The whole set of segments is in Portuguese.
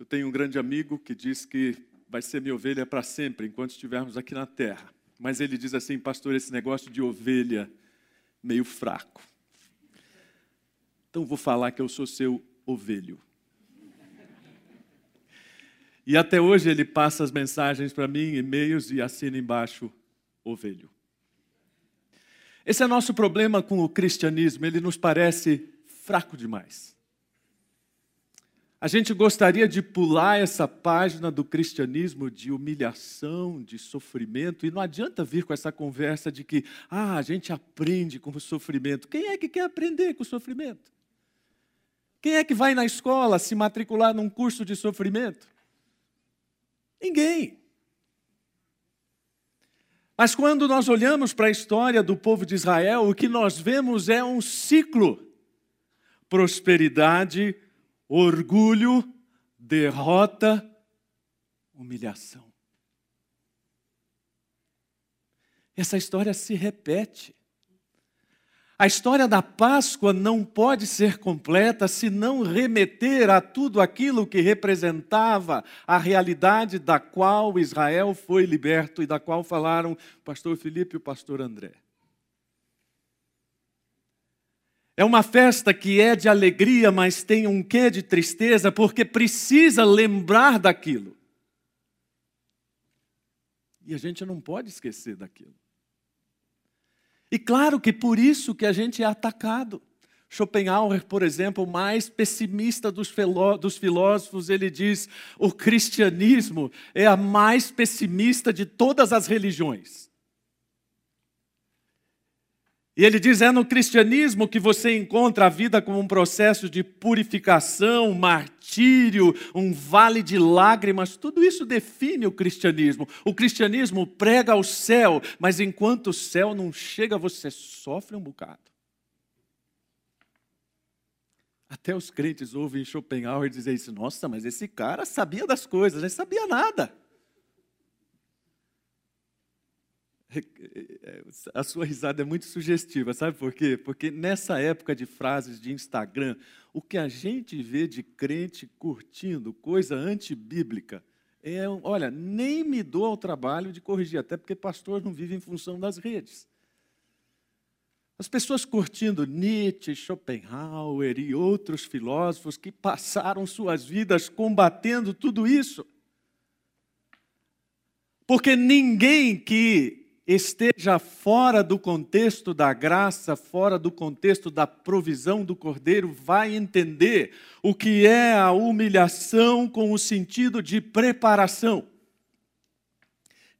Eu tenho um grande amigo que diz que vai ser minha ovelha para sempre, enquanto estivermos aqui na terra. Mas ele diz assim, pastor, esse negócio de ovelha meio fraco. Então vou falar que eu sou seu ovelho. E até hoje ele passa as mensagens para mim, e-mails e assina embaixo ovelho. Esse é nosso problema com o cristianismo, ele nos parece fraco demais. A gente gostaria de pular essa página do cristianismo de humilhação, de sofrimento, e não adianta vir com essa conversa de que ah, a gente aprende com o sofrimento. Quem é que quer aprender com o sofrimento? Quem é que vai na escola se matricular num curso de sofrimento? Ninguém. Mas quando nós olhamos para a história do povo de Israel, o que nós vemos é um ciclo: prosperidade, orgulho, derrota, humilhação. Essa história se repete. A história da Páscoa não pode ser completa se não remeter a tudo aquilo que representava a realidade da qual Israel foi liberto e da qual falaram o pastor Felipe e o pastor André. É uma festa que é de alegria, mas tem um quê de tristeza, porque precisa lembrar daquilo. E a gente não pode esquecer daquilo. E claro que por isso que a gente é atacado. Schopenhauer, por exemplo, o mais pessimista dos, filósofos, ele diz: o cristianismo é a mais pessimista de todas as religiões. E ele diz: é no cristianismo que você encontra a vida como um processo de purificação, martírio, um vale de lágrimas. Tudo isso define o cristianismo. O cristianismo prega o céu, mas enquanto o céu não chega, você sofre um bocado. Até os crentes ouvem Schopenhauer dizer isso: nossa, mas esse cara sabia das coisas, não sabia nada. A sua risada é muito sugestiva, sabe por quê? Porque nessa época de frases de Instagram, o que a gente vê de crente curtindo coisa antibíblica é, olha, nem me dou ao trabalho de corrigir, até porque pastor não vive em função das redes. As pessoas curtindo Nietzsche, Schopenhauer e outros filósofos que passaram suas vidas combatendo tudo isso. Porque ninguém que esteja fora do contexto da graça, fora do contexto da provisão do Cordeiro, vai entender o que é a humilhação com o sentido de preparação.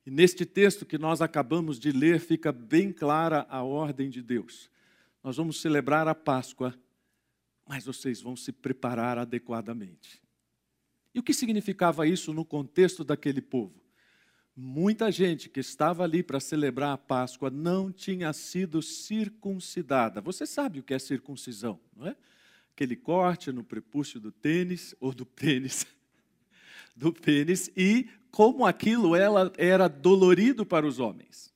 E neste texto que nós acabamos de ler, fica bem clara a ordem de Deus. Nós vamos celebrar a Páscoa, mas vocês vão se preparar adequadamente. E o que significava isso no contexto daquele povo? Muita gente que estava ali para celebrar a Páscoa não tinha sido circuncidada. Você sabe o que é circuncisão, não é? Aquele corte no prepúcio do tênis, ou do pênis, do pênis, e como aquilo ela era dolorido para os homens.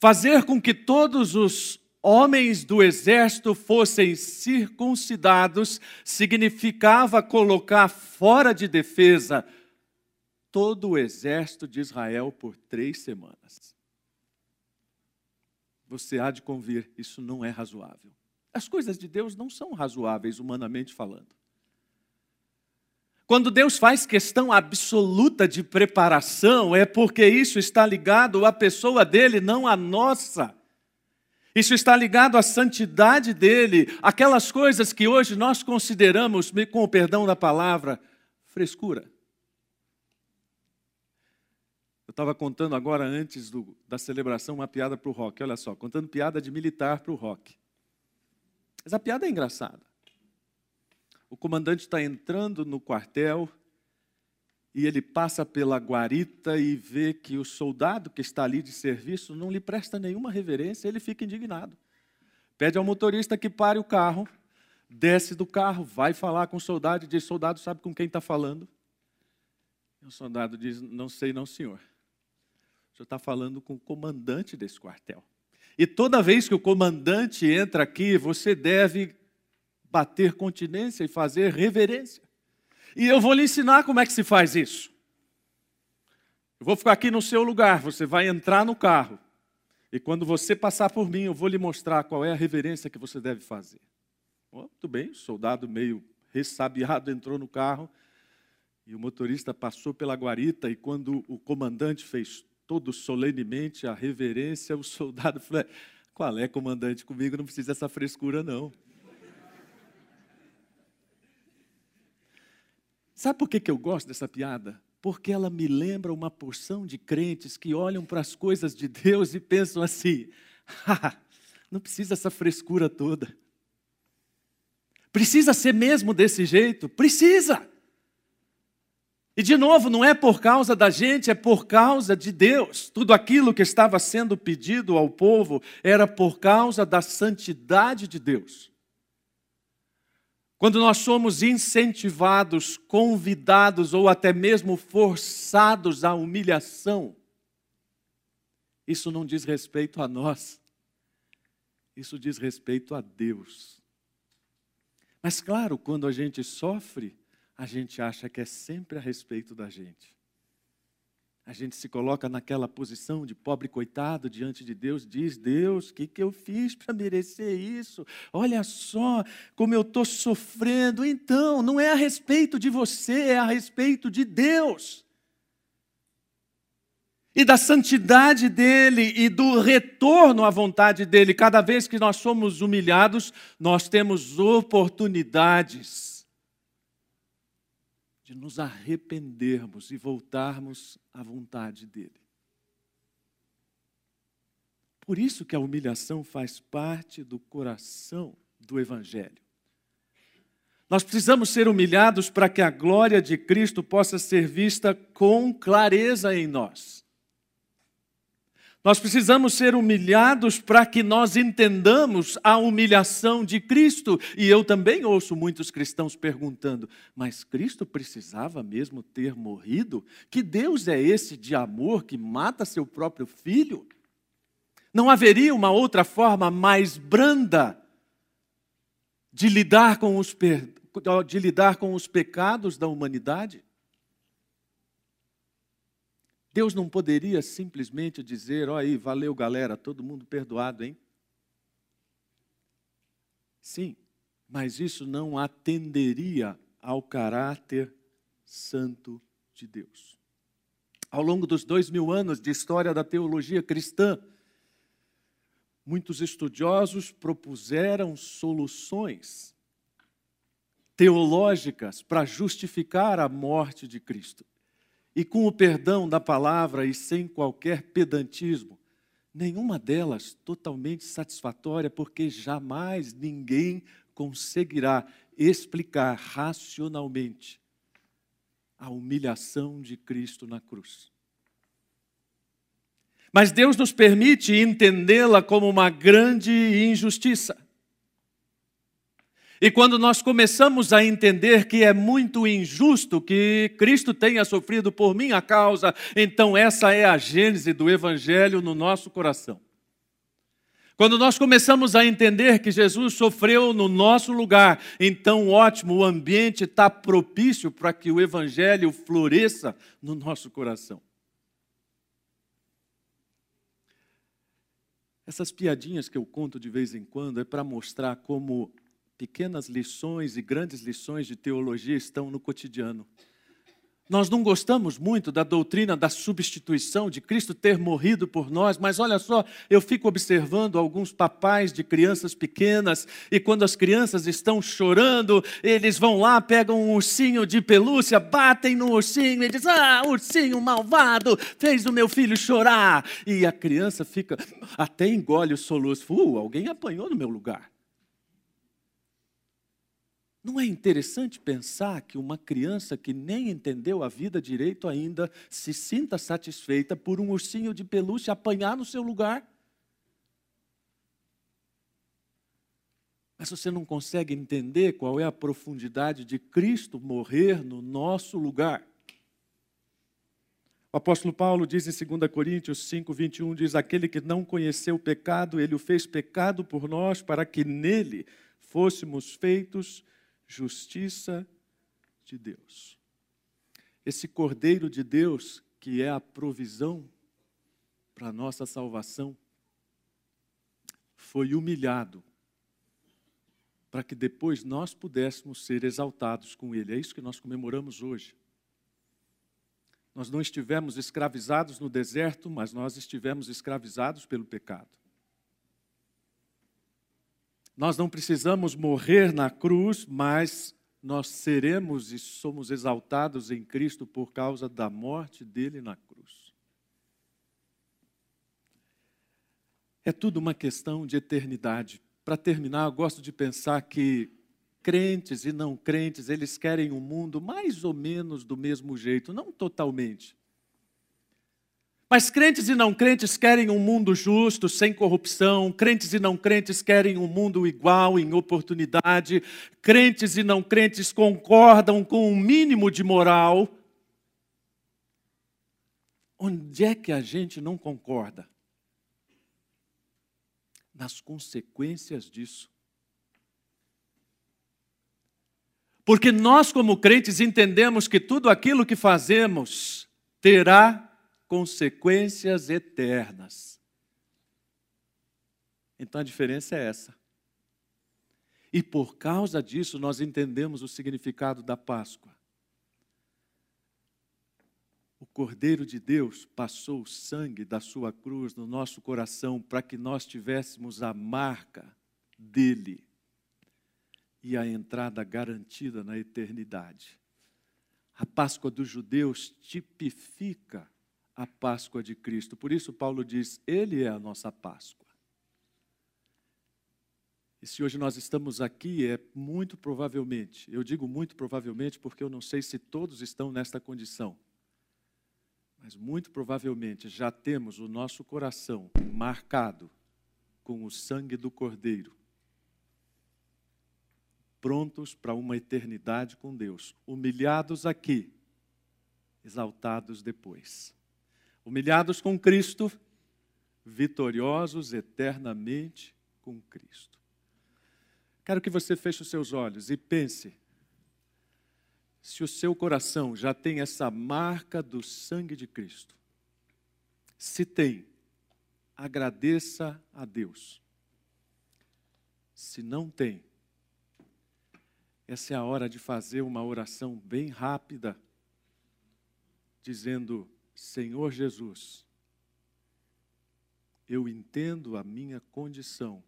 Fazer com que todos os homens do exército fossem circuncidados significava colocar fora de defesa todo o exército de Israel por três semanas. Você há de convir, isso não é razoável. As coisas de Deus não são razoáveis, humanamente falando. Quando Deus faz questão absoluta de preparação, é porque isso está ligado à pessoa dele, não à nossa. Isso está ligado à santidade dele, aquelas coisas que hoje nós consideramos, com o perdão da palavra, frescura. Eu estava contando agora, antes do, da celebração, uma piada para o rock. Olha só, contando piada de militar para o rock. Mas a piada é engraçada. O comandante está entrando no quartel e ele passa pela guarita e vê que o soldado que está ali de serviço não lhe presta nenhuma reverência, ele fica indignado. Pede ao motorista que pare o carro, desce do carro, vai falar com o soldado e diz: Soldado, sabe com quem está falando? E o soldado diz: Não sei, não, senhor. O senhor está falando com o comandante desse quartel. E toda vez que o comandante entra aqui, você deve bater continência e fazer reverência. E eu vou lhe ensinar como é que se faz isso. Eu vou ficar aqui no seu lugar, você vai entrar no carro. E quando você passar por mim, eu vou lhe mostrar qual é a reverência que você deve fazer. Muito bem, o soldado meio ressabiado entrou no carro e o motorista passou pela guarita e quando o comandante fez todo solenemente a reverência, o soldado falou: "Qual é, comandante? Comigo não precisa essa frescura não". Sabe por que, que eu gosto dessa piada? Porque ela me lembra uma porção de crentes que olham para as coisas de Deus e pensam assim: não precisa essa frescura toda. Precisa ser mesmo desse jeito? Precisa! E de novo, não é por causa da gente, é por causa de Deus. Tudo aquilo que estava sendo pedido ao povo era por causa da santidade de Deus. Quando nós somos incentivados, convidados ou até mesmo forçados à humilhação, isso não diz respeito a nós, isso diz respeito a Deus. Mas, claro, quando a gente sofre, a gente acha que é sempre a respeito da gente. A gente se coloca naquela posição de pobre coitado diante de Deus, diz: Deus, o que, que eu fiz para merecer isso? Olha só como eu estou sofrendo. Então, não é a respeito de você, é a respeito de Deus. E da santidade dele e do retorno à vontade dele. Cada vez que nós somos humilhados, nós temos oportunidades de nos arrependermos e voltarmos à vontade dele. Por isso que a humilhação faz parte do coração do evangelho. Nós precisamos ser humilhados para que a glória de Cristo possa ser vista com clareza em nós. Nós precisamos ser humilhados para que nós entendamos a humilhação de Cristo. E eu também ouço muitos cristãos perguntando: mas Cristo precisava mesmo ter morrido? Que Deus é esse de amor que mata seu próprio filho? Não haveria uma outra forma mais branda de lidar com os, de lidar com os pecados da humanidade? Deus não poderia simplesmente dizer: ó aí, valeu galera, todo mundo perdoado, hein? Sim, mas isso não atenderia ao caráter santo de Deus. Ao longo dos dois mil anos de história da teologia cristã, muitos estudiosos propuseram soluções teológicas para justificar a morte de Cristo e com o perdão da palavra e sem qualquer pedantismo, nenhuma delas totalmente satisfatória, porque jamais ninguém conseguirá explicar racionalmente a humilhação de Cristo na cruz. Mas Deus nos permite entendê-la como uma grande injustiça. E quando nós começamos a entender que é muito injusto que Cristo tenha sofrido por minha causa, então essa é a gênese do Evangelho no nosso coração. Quando nós começamos a entender que Jesus sofreu no nosso lugar, então ótimo, o ambiente está propício para que o Evangelho floresça no nosso coração. Essas piadinhas que eu conto de vez em quando é para mostrar como pequenas lições e grandes lições de teologia estão no cotidiano. Nós não gostamos muito da doutrina da substituição, de Cristo ter morrido por nós, mas olha só, eu fico observando alguns papais de crianças pequenas, e quando as crianças estão chorando, eles vão lá, pegam um ursinho de pelúcia, batem no ursinho e dizem: Ah, ursinho malvado, fez o meu filho chorar. E a criança fica, até engole o soluço: uh, alguém apanhou no meu lugar. Não é interessante pensar que uma criança que nem entendeu a vida direito ainda se sinta satisfeita por um ursinho de pelúcia apanhar no seu lugar? Mas você não consegue entender qual é a profundidade de Cristo morrer no nosso lugar. O apóstolo Paulo diz em 2 Coríntios 5, 21, diz, aquele que não conheceu o pecado, ele o fez pecado por nós, para que nele fôssemos feitos justiça de Deus. Esse Cordeiro de Deus, que é a provisão para a nossa salvação, foi humilhado para que depois nós pudéssemos ser exaltados com Ele. É isso que nós comemoramos hoje. Nós não estivemos escravizados no deserto, mas nós estivemos escravizados pelo pecado. Nós não precisamos morrer na cruz, mas nós seremos e somos exaltados em Cristo por causa da morte dele na cruz. É tudo uma questão de eternidade. Para terminar, eu gosto de pensar que crentes e não crentes, eles querem um mundo mais ou menos do mesmo jeito, não totalmente. Mas crentes e não crentes querem um mundo justo, sem corrupção. Crentes e não crentes querem um mundo igual, em oportunidade. Crentes e não crentes concordam com um mínimo de moral. Onde é que a gente não concorda? nas consequências disso. Porque nós, como crentes, entendemos que tudo aquilo que fazemos terá consequências eternas. Então a diferença é essa. E por causa disso, nós entendemos o significado da Páscoa. O Cordeiro de Deus passou o sangue da sua cruz no nosso coração para que nós tivéssemos a marca dele e a entrada garantida na eternidade. A Páscoa dos judeus tipifica a Páscoa de Cristo. Por isso, Paulo diz: Ele é a nossa Páscoa. E se hoje nós estamos aqui, é muito provavelmente, eu digo muito provavelmente porque eu não sei se todos estão nesta condição mas muito provavelmente já temos o nosso coração marcado com o sangue do Cordeiro, prontos para uma eternidade com Deus, humilhados aqui, exaltados depois. Humilhados com Cristo, vitoriosos eternamente com Cristo. Quero que você feche os seus olhos e pense se o seu coração já tem essa marca do sangue de Cristo. Se tem, agradeça a Deus. Se não tem, essa é a hora de fazer uma oração bem rápida, dizendo: Senhor Jesus, eu entendo a minha condição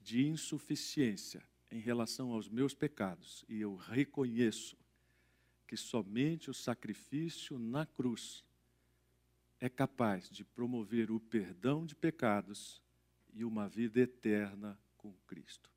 de insuficiência em relação aos meus pecados e eu reconheço que somente o sacrifício na cruz é capaz de promover o perdão de pecados e uma vida eterna com Cristo.